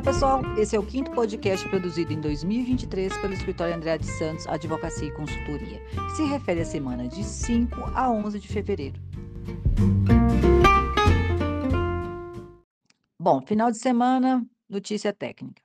Olá, pessoal. Esse é o quinto podcast produzido em 2023 pelo escritório André de Santos Advocacia e Consultoria, se refere à semana de 5 a 11 de fevereiro. Bom, final de semana, notícia técnica.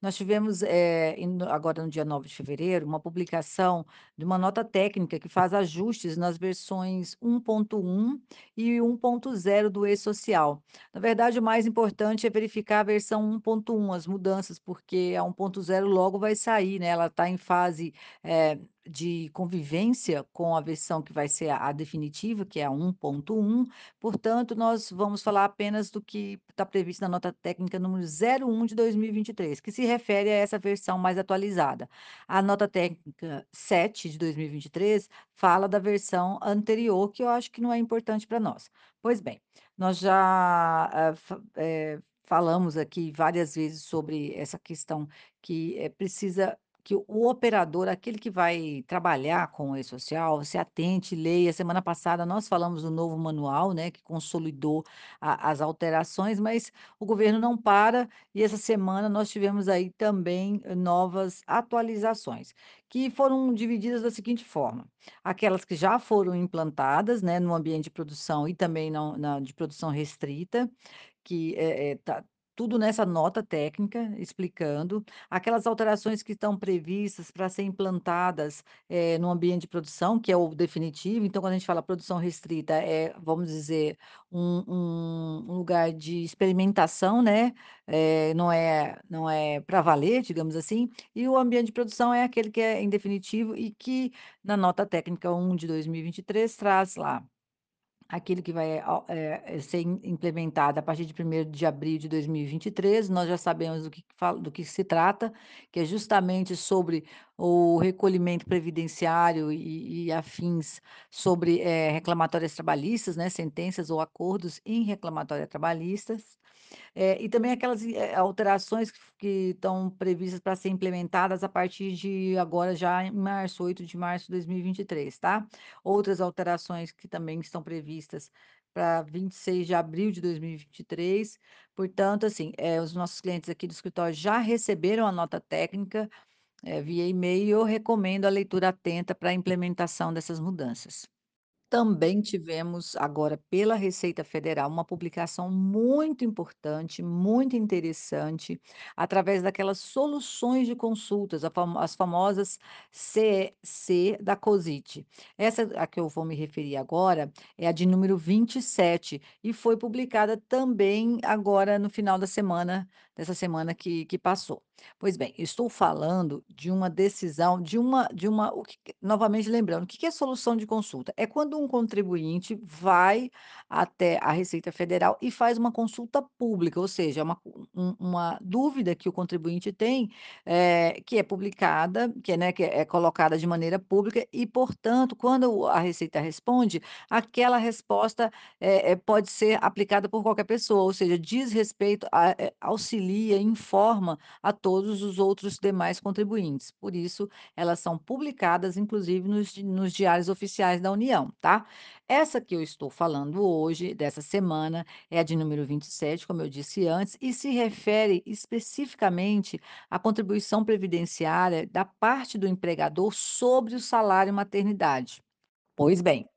Nós tivemos, eh, agora no dia 9 de fevereiro, uma publicação de uma nota técnica que faz ajustes nas versões 1.1 e 1.0 do e-social. Na verdade, o mais importante é verificar a versão 1.1, as mudanças, porque a 1.0 logo vai sair, né? Ela está em fase, eh, de convivência com a versão que vai ser a, definitiva, que é a 1.1, portanto, nós vamos falar apenas do que está previsto na nota técnica número 01 de 2023, que se refere a essa versão mais atualizada. A nota técnica 7 de 2023 fala da versão anterior, que eu acho que não é importante para nós. Pois bem, nós já é, falamos aqui várias vezes sobre essa questão que é, precisa que o operador, aquele que vai trabalhar com o e-social, se atente, leia. Semana passada nós falamos do novo manual, né, que consolidou a as alterações, mas o governo não para, e essa semana nós tivemos aí também eh, novas atualizações, que foram divididas da seguinte forma: aquelas que já foram implantadas, né, no ambiente de produção e também não na de produção restrita, que, é eh, tá tudo nessa nota técnica, explicando. Aquelas alterações que estão previstas para ser implantadas, eh, no ambiente de produção, que é o definitivo. Então, quando a gente fala produção restrita, é, vamos dizer, um um lugar de experimentação, né, eh, não é não é para valer, digamos assim. E o ambiente de produção é aquele que é em definitivo e que, na nota técnica 1 de 2023, traz lá Aquilo que vai eh, eh, ser im implementado a partir de primeiro de abril de 2023, nós já sabemos do que do que se trata, que é justamente sobre o recolhimento previdenciário e e afins sobre, eh, reclamatórias trabalhistas, né, sentenças ou acordos em reclamatória trabalhistas. Eh, e também aquelas eh, alterações que estão previstas para ser implementadas a partir de agora já em março, 8 de março de 2023, tá. Outras alterações que também estão previstas para 26 de abril de 2023. Portanto, assim, eh, os nossos clientes aqui do escritório já receberam a nota técnica, eh, via e-mail eu recomendo a leitura atenta para a implementação dessas mudanças. Também tivemos agora pela Receita Federal uma publicação muito importante, muito interessante, através daquelas soluções de consultas, as famosas CEC da COSIT. Essa a que eu vou me referir agora é a de número 27 e foi publicada também agora no final da semana, dessa semana que que passou. Pois bem, estou falando de uma decisão, de uma de uma o que novamente lembrando, o que é solução de consulta? É quando um contribuinte vai até a Receita Federal e faz uma consulta pública, ou seja, é uma um uma dúvida que o contribuinte tem, eh, que é publicada, que é, né, que é colocada de maneira pública e, portanto, quando a Receita responde, aquela resposta, eh, pode ser aplicada por qualquer pessoa, ou seja, diz respeito a auxilia, informa a todos os outros demais contribuintes. Por isso, elas são publicadas, inclusive, nos nos diários oficiais da União, tá. Essa que eu estou falando hoje, dessa semana, é a de número 27, como eu disse antes, e se refere especificamente à contribuição previdenciária da parte do empregador sobre o salário maternidade. Pois bem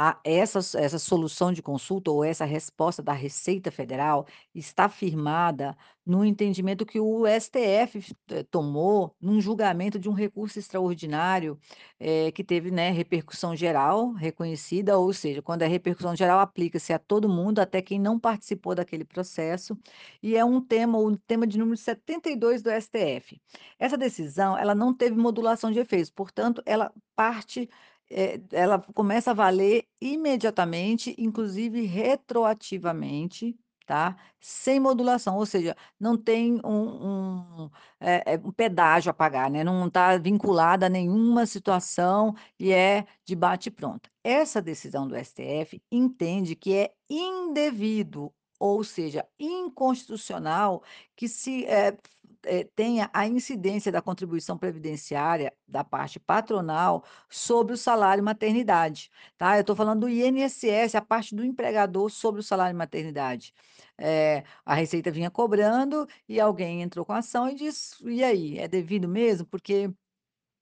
a essa essa solução de consulta ou essa resposta da Receita Federal está firmada no entendimento que o STF eh, tomou num julgamento de um recurso extraordinário, eh, que teve, né, repercussão geral reconhecida, ou seja, quando é repercussão geral aplica-se a todo mundo, até quem não participou daquele processo, e é um tema o tema de número 72 do STF. Essa decisão, ela não teve modulação de efeitos, portanto, ela parte eh, ela começa a valer imediatamente, inclusive retroativamente, tá, sem modulação, ou seja, não tem um um, eh, um pedágio a pagar, né, não está vinculada a nenhuma situação e é de bate pronto. Essa decisão do STF entende que é indevido, ou seja, inconstitucional, que se, eh, eh, tenha a incidência da contribuição previdenciária da parte patronal sobre o salário maternidade, tá. Eu estou falando do INSS, a parte do empregador sobre o salário maternidade. Eh, a Receita vinha cobrando e alguém entrou com a ação e diz: "E aí, é devido mesmo?" Porque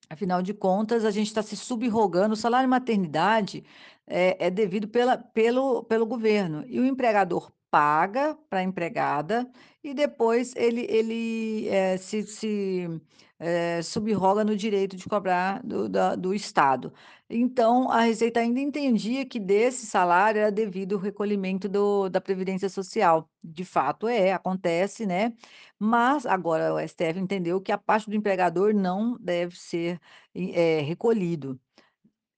Afinal de contas, a gente está se subrogando, o salário maternidade é é devido pela pelo pelo governo, e o empregador paga para a empregada e depois ele ele, eh, se se, eh, subroga no direito de cobrar do da do Estado. Então, a Receita ainda entendia que desse salário era devido o recolhimento do da previdência social. De fato é, acontece, né, mas agora o STF entendeu que a parte do empregador não deve ser, eh, recolhido.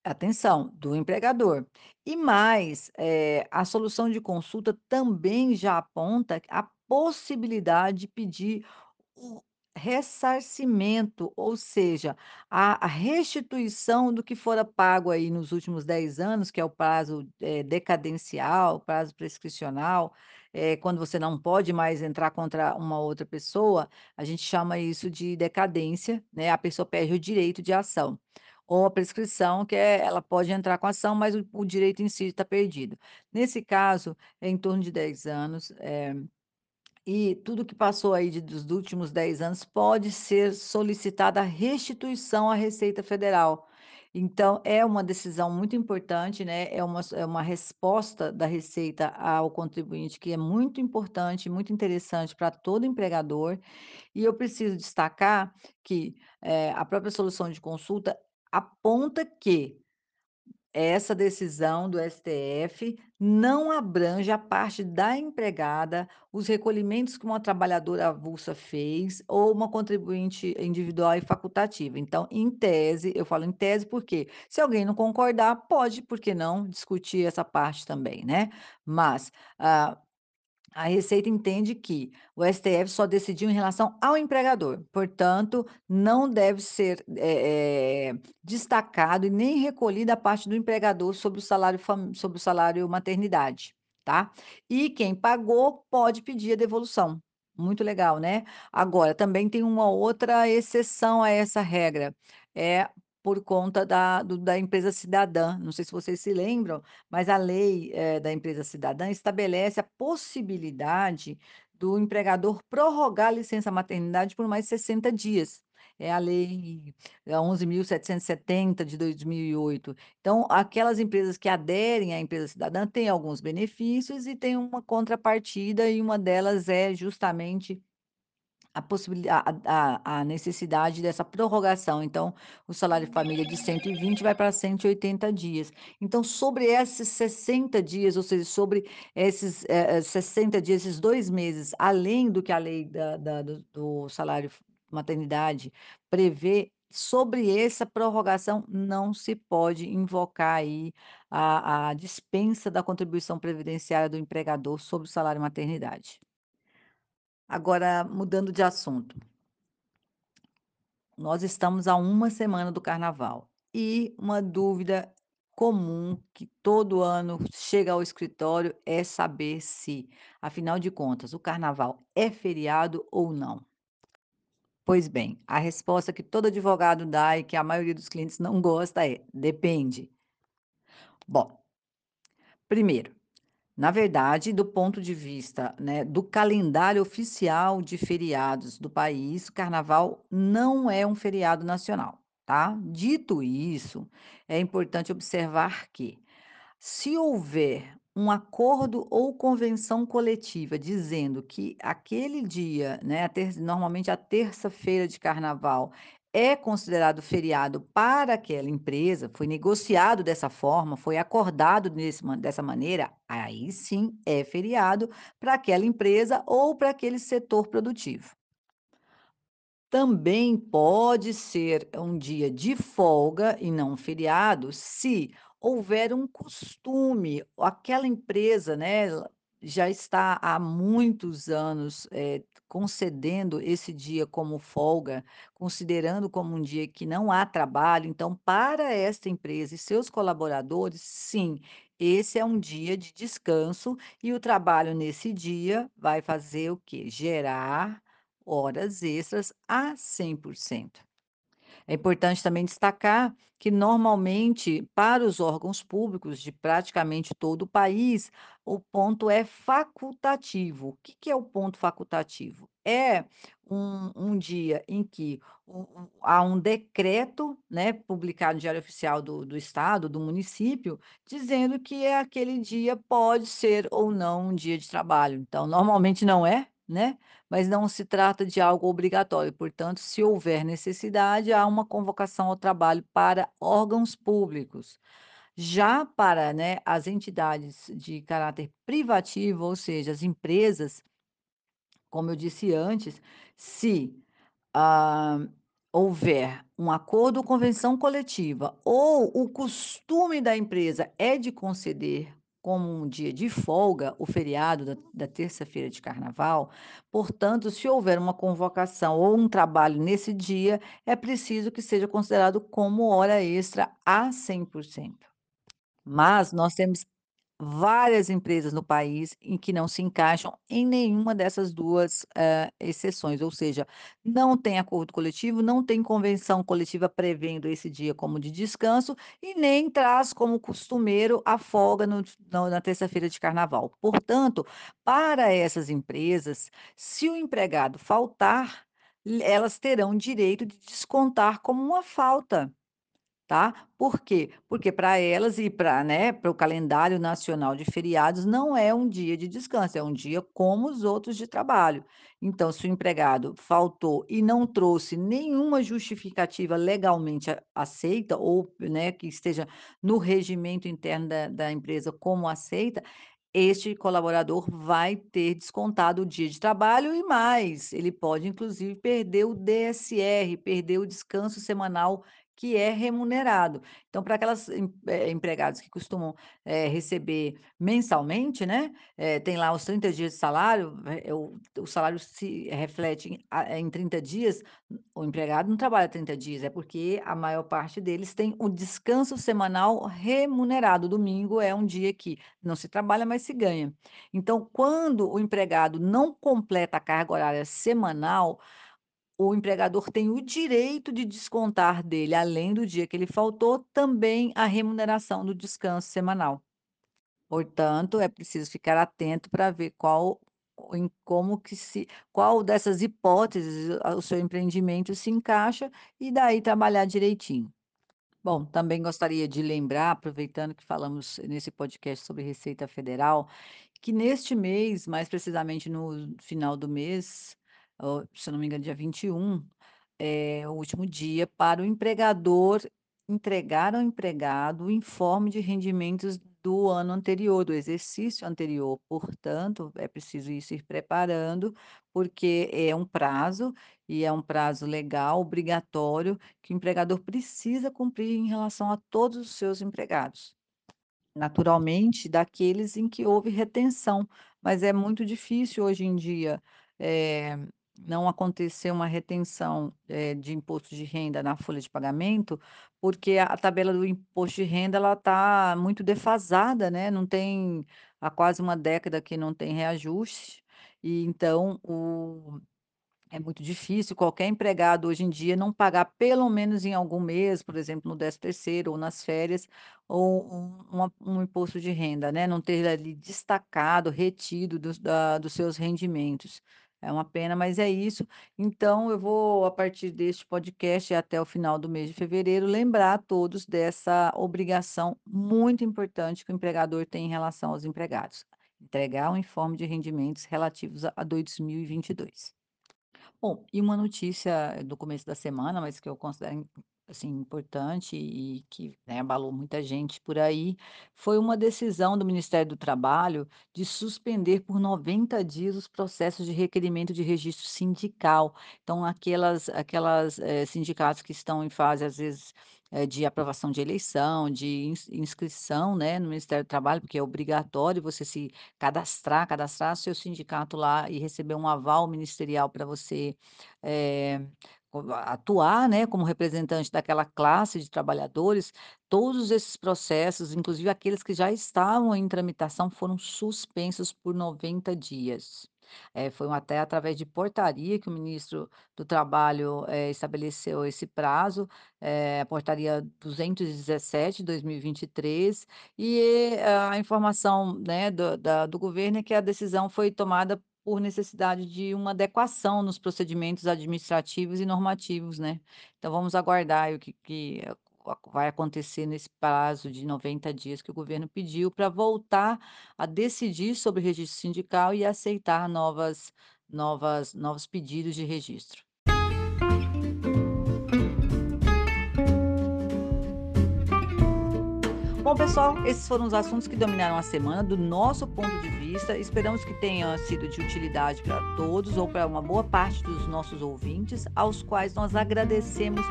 Atenção, do empregador. E mais, eh, a solução de consulta também já aponta a possibilidade de pedir o ressarcimento, ou seja, a restituição do que fora pago aí nos últimos 10 anos, que é o prazo, eh, decadencial, prazo prescricional, eh, quando você não pode mais entrar contra uma outra pessoa, a gente chama isso de decadência, né, a pessoa perde o direito de ação. Ou a prescrição, que é ela pode entrar com ação, mas o o direito em si está perdido. Nesse caso, é em torno de 10 anos, eh e tudo que passou aí de dos últimos 10 anos pode ser solicitada restituição à Receita Federal. Então é uma decisão muito importante, né, é uma é uma resposta da Receita ao contribuinte que é muito importante, muito interessante para todo empregador, e eu preciso destacar que, eh, a própria solução de consulta aponta que essa decisão do STF não abrange a parte da empregada, os recolhimentos que uma trabalhadora avulsa fez ou uma contribuinte individual e facultativa. Então, em tese, eu falo em tese porque se alguém não concordar, pode, por que não, discutir essa parte também, né? Mas, ah, a Receita entende que o STF só decidiu em relação ao empregador, portanto, não deve ser, eh, destacado e nem recolhida a parte do empregador sobre o salário sobre o salário maternidade, tá. E quem pagou pode pedir a devolução. Muito legal, né. Agora, também tem uma outra exceção a essa regra, é por conta da do da empresa cidadã, não sei se vocês se lembram, mas a lei, eh, da empresa cidadã estabelece a possibilidade do empregador prorrogar a licença maternidade por mais 60 dias. É a lei é 11.770 de 2008. Então, aquelas empresas que aderem à empresa cidadã têm alguns benefícios e têm uma contrapartida, e uma delas é justamente a possibili a a a necessidade dessa prorrogação, então, o salário família de 120 vai para 180 dias. Então, sobre esses 60 dias, ou seja, sobre esses, eh eh, 60 dias, esses 2 meses, além do que a lei da da do do salário maternidade prevê, sobre essa prorrogação não se pode invocar aí a a dispensa da contribuição previdenciária do empregador sobre o salário maternidade. Agora, mudando de assunto. Nós estamos a uma semana do carnaval e uma dúvida comum que todo ano chega ao escritório é saber se, afinal de contas, o carnaval é feriado ou não. Pois bem, a resposta que todo advogado dá e que a maioria dos clientes não gosta é: depende. Bom, primeiro, Na verdade, do ponto de vista, né, do calendário oficial de feriados do país, o carnaval não é um feriado nacional, tá? Dito isso, é importante observar que se houver um acordo ou convenção coletiva dizendo que aquele dia, né, a ter normalmente a terça-feira de carnaval, é considerado feriado para aquela empresa, foi negociado dessa forma, foi acordado desse ma dessa maneira, aí sim é feriado para aquela empresa ou para aquele setor produtivo. Também pode ser um dia de folga e não feriado, se houver um costume, aquela empresa, né, já está há muitos anos, eh, concedendo esse dia como folga, considerando como um dia que não há trabalho, então para esta empresa e seus colaboradores, sim, esse é um dia de descanso e o trabalho nesse dia vai fazer o quê? Gerar horas extras a 100%. É importante também destacar que, normalmente, para os órgãos públicos de praticamente todo o país, o ponto é facultativo. O que que é o ponto facultativo? É um um dia em que há um decreto, né, publicado no Diário Oficial do do estado, do município, dizendo que é aquele dia pode ser ou não um dia de trabalho. Então, normalmente não é, né, mas não se trata de algo obrigatório, portanto, se houver necessidade, há uma convocação ao trabalho para órgãos públicos. Já para, né, as entidades de caráter privativo, ou seja, as empresas, como eu disse antes, se, hã, houver um acordo ou convenção coletiva ou o costume da empresa é de conceder como um dia de folga o feriado da da terça-feira de carnaval, portanto, se houver uma convocação ou um trabalho nesse dia, é preciso que seja considerado como hora extra a 100%. Mas nós temos várias empresas no país em que não se encaixam em nenhuma dessas 2, hã, exceções, ou seja, não tem acordo coletivo, não tem convenção coletiva prevendo esse dia como de descanso e nem traz como costumeiro a folga no no na terça-feira de carnaval. Portanto, para essas empresas, se o empregado faltar, elas terão direito de descontar como uma falta, tá. Por quê? Porque para elas e pra, né, para o calendário nacional de feriados, não é um dia de descanso, é um dia como os outros de trabalho. Então, se o empregado faltou e não trouxe nenhuma justificativa legalmente aceita ou, né, que esteja no regimento interno da da empresa como aceita, este colaborador vai ter descontado o dia de trabalho e mais, ele pode inclusive perder o DSR, perder o descanso semanal que é remunerado. Então, para aquelas eh, empregados que costumam, eh, receber mensalmente, né, eh, tem lá os 30 dias de salário, eh, o o salário se reflete em a em 30 dias, o empregado não trabalha 30 dias, é porque a maior parte deles tem o descanso semanal remunerado, domingo é um dia que não se trabalha, mas se ganha. Então, quando o empregado não completa a carga horária semanal, o empregador tem o direito de descontar dele, além do dia que ele faltou, também a remuneração do descanso semanal. Portanto, é preciso ficar atento para ver qual em como que se qual dessas hipóteses o seu empreendimento se encaixa e daí trabalhar direitinho. Bom, também gostaria de lembrar, aproveitando que falamos nesse podcast sobre Receita Federal, que neste mês, mais precisamente no final do mês, se não me engano dia 21, é o último dia para o empregador entregar ao empregado o informe de rendimentos do ano anterior, do exercício anterior. Portanto, é preciso ir se preparando, porque é um prazo, e é um prazo legal, obrigatório, que o empregador precisa cumprir em relação a todos os seus empregados. Naturalmente, daqueles em que houve retenção, mas é muito difícil hoje em dia, eh, não acontecer uma retenção, eh, de imposto de renda na folha de pagamento, porque a tabela do imposto de renda ela está muito defasada, né, não tem há quase uma década que não tem reajuste, e então o é muito difícil qualquer empregado hoje em dia não pagar pelo menos em algum mês, por exemplo, no 13º ou nas férias, ou um um imposto de renda, né, não ter ali destacado, retido dos da dos seus rendimentos. É uma pena, mas é isso. Então eu vou, a partir deste podcast e até o final do mês de fevereiro, lembrar a todos dessa obrigação muito importante que o empregador tem em relação aos empregados: entregar o informe de rendimentos relativos a a 2022. Bom, e uma notícia do começo da semana, mas que eu considero assim, importante e que, né, abalou muita gente por aí, foi uma decisão do Ministério do Trabalho de suspender por 90 dias os processos de requerimento de registro sindical. Então aquelas aquelas, eh, sindicatos que estão em fase, às vezes, eh, de aprovação de eleição, de ins inscrição, né, no Ministério do Trabalho, porque é obrigatório você se cadastrar, cadastrar seu sindicato lá e receber um aval ministerial para você, eh, atuar, né, como representante daquela classe de trabalhadores, todos esses processos, inclusive aqueles que já estavam em tramitação, foram suspensos por 90 dias. Eh, foi até através de portaria que o ministro do Trabalho, eh, estabeleceu esse prazo, eh, a portaria 217/2023, e a informação, né, do da do governo é que a decisão foi tomada por necessidade de uma adequação nos procedimentos administrativos e normativos, né. Então vamos aguardar o que que vai acontecer nesse prazo de 90 dias que o governo pediu para voltar a decidir sobre o registro sindical e aceitar novas novas novos pedidos de registro. Bom pessoal, esses foram os assuntos que dominaram a semana do nosso ponto de vista, esperamos que tenha sido de utilidade para todos ou para uma boa parte dos nossos ouvintes, aos quais nós agradecemos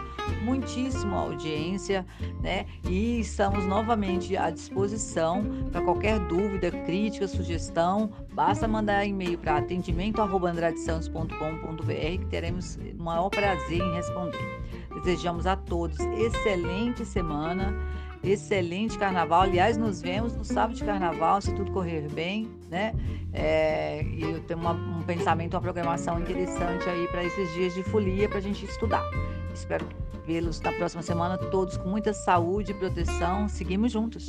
muitíssimo a audiência, né, e estamos novamente à disposição para qualquer dúvida, crítica, sugestão, basta mandar e-mail para atendimento@andradesantos.com.br que teremos o maior prazer em responder. Desejamos a todos excelente semana, excelente carnaval, aliás nos vemos no sábado de carnaval, se tudo correr bem, né, eh, e eu tenho uma um pensamento, uma programação interessante aí para esses dias de folia para a gente estudar. Espero vê-los na próxima semana todos com muita saúde e proteção, seguimos juntos.